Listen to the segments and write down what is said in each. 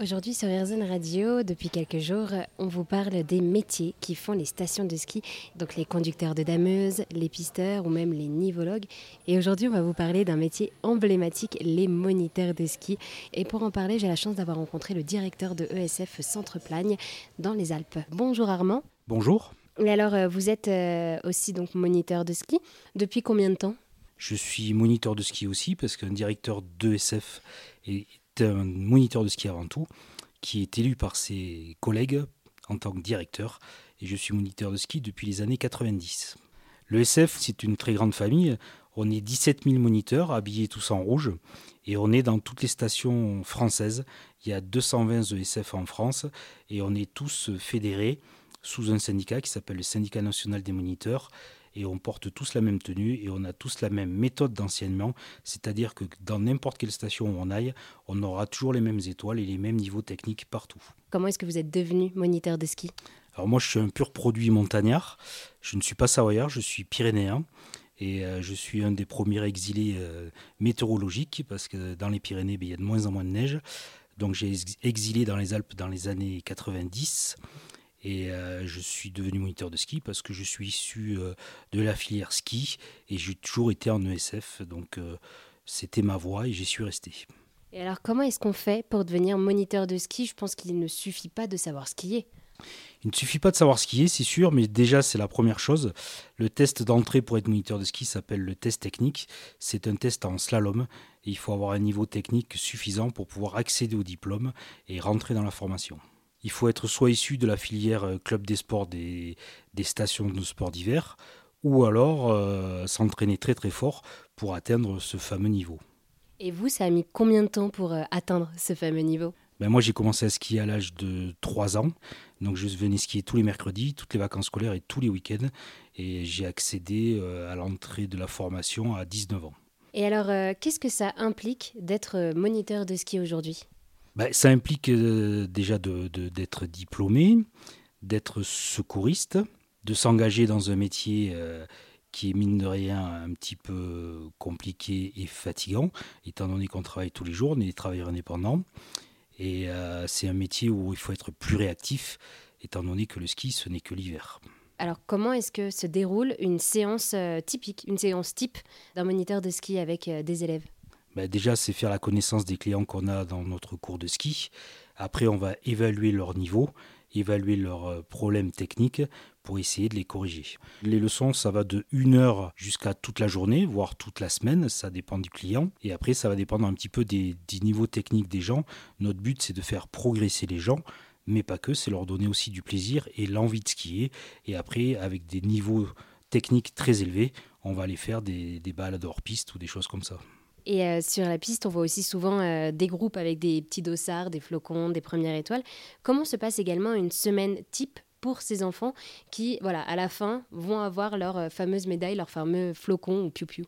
Aujourd'hui sur RZN Radio, depuis quelques jours, on vous parle des métiers qui font les stations de ski, donc les conducteurs de dameuses, les pisteurs ou même les nivologues. Et aujourd'hui, on va vous parler d'un métier emblématique, les moniteurs de ski. Et pour en parler, j'ai la chance d'avoir rencontré le directeur de ESF Centre Plagne dans les Alpes. Bonjour Armand. Bonjour. Et alors, euh, vous êtes euh, aussi donc moniteur de ski. Depuis combien de temps? Je suis moniteur de ski aussi parce qu'un directeur d'ESF est un moniteur de ski avant tout, qui est élu par ses collègues en tant que directeur, et je suis moniteur de ski depuis les années 90. Le SF, c'est une très grande famille. On est 17 000 moniteurs, habillés tous en rouge, et on est dans toutes les stations françaises. Il y a 220 ESF en France, et on est tous fédérés sous un syndicat qui s'appelle le Syndicat national des moniteurs, et on porte tous la même tenue et on a tous la même méthode d'enseignement, c'est-à-dire que dans n'importe quelle station où on aille, on aura toujours les mêmes étoiles et les mêmes niveaux techniques partout. Comment est-ce que vous êtes devenu moniteur de ski? Alors moi je suis un pur produit montagnard, je ne suis pas savoyard, je suis pyrénéen. Et euh, je suis un des premiers exilés euh, météorologiques parce que dans les Pyrénées, ben, il y a de moins en moins de neige. Donc j'ai exilé dans les Alpes dans les années 90. Et euh, je suis devenu moniteur de ski parce que je suis issu euh, de la filière ski et j'ai toujours été en ESF. Donc euh, c'était ma voie et j'y suis resté. Et alors comment est-ce qu'on fait pour devenir moniteur de ski? Je pense qu'il ne suffit pas de savoir skier. Il ne suffit pas de savoir skier, c'est sûr, mais déjà c'est la première chose. Le test d'entrée pour être moniteur de ski s'appelle le test technique. C'est un test en slalom et il faut avoir un niveau technique suffisant pour pouvoir accéder au diplôme et rentrer dans la formation. Il faut être soit issu de la filière euh, club des sports des, stations de sport d'hiver, ou alors euh, s'entraîner très très fort pour atteindre ce fameux niveau. Et vous, ça a mis combien de temps pour euh, atteindre ce fameux niveau? Ben moi, j'ai commencé à skier à l'âge de 3 ans. Donc, je venais skier tous les mercredis, toutes les vacances scolaires et tous les week-ends. Et j'ai accédé à l'entrée de la formation à 19 ans. Et alors, qu'est-ce que ça implique d'être moniteur de ski aujourd'hui? Bah, ça implique euh, déjà d'être diplômé, d'être secouriste, de s'engager dans un métier euh, qui est mine de rien un petit peu compliqué et fatigant, étant donné qu'on travaille tous les jours, on est des travailleurs indépendants. Et euh, c'est un métier où il faut être plus réactif, étant donné que le ski, ce n'est que l'hiver. Alors comment est-ce que se déroule une séance typique, une séance type d'un moniteur de ski avec des élèves? Bah, déjà, c'est faire la connaissance des clients qu'on a dans notre cours de ski. Après, on va évaluer leur niveau, évaluer leurs euh, problèmes techniques pour essayer de les corriger. Les leçons, ça va de une heure jusqu'à toute la journée, voire toute la semaine, ça dépend du client. Et après, ça va dépendre un petit peu des, niveaux techniques des gens. Notre but, c'est de faire progresser les gens mais pas que, c'est leur donner aussi du plaisir et l'envie de skier. Et après, avec des niveaux techniques très élevés, on va aller faire des balades hors piste ou des choses comme ça. Et euh, sur la piste, on voit aussi souvent euh, des groupes avec des petits dossards, des flocons, des premières étoiles. Comment se passe également une semaine type pour ces enfants qui, voilà, à la fin, vont avoir leur euh, fameuse médaille, leur fameux flocon ou piou-piou?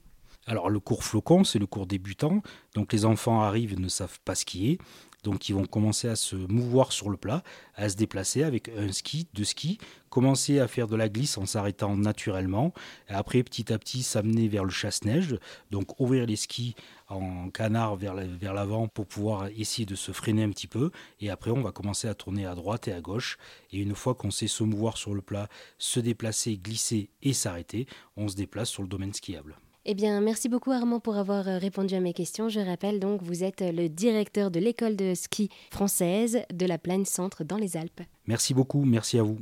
Alors le cours flocon, c'est le cours débutant. Donc les enfants arrivent, ne savent pas skier. Donc ils vont commencer à se mouvoir sur le plat, à se déplacer avec un ski, deux skis, commencer à faire de la glisse en s'arrêtant naturellement, et après petit à petit s'amener vers le chasse-neige, donc ouvrir les skis en canard vers l'avant pour pouvoir essayer de se freiner un petit peu, et après on va commencer à tourner à droite et à gauche, et une fois qu'on sait se mouvoir sur le plat, se déplacer, glisser et s'arrêter, on se déplace sur le domaine skiable. Eh bien, merci beaucoup Armand pour avoir euh, répondu à mes questions. Je rappelle donc, vous êtes le directeur de l'école de ski française de la Plaine Centre dans les Alpes. Merci beaucoup, merci à vous.